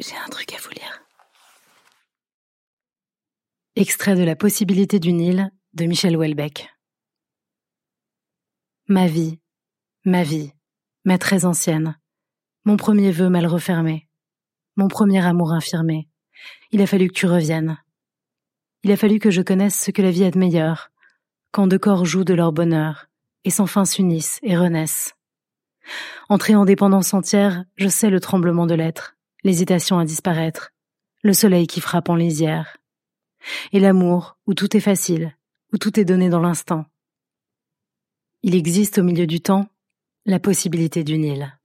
J'ai un truc à vous lire. Extrait de La possibilité du Nil de Michel Houellebecq. Ma vie, ma vie, ma très ancienne, mon premier vœu mal refermé, mon premier amour infirmé. Il a fallu que tu reviennes. Il a fallu que je connaisse ce que la vie a de meilleur, quand deux corps jouent de leur bonheur, et sans fin s'unissent et renaissent. Entrée en dépendance entière, je sais le tremblement de l'être, l'hésitation à disparaître, le soleil qui frappe en lisière. Et l'amour, où tout est facile, où tout est donné dans l'instant. Il existe au milieu du temps la possibilité du Nil.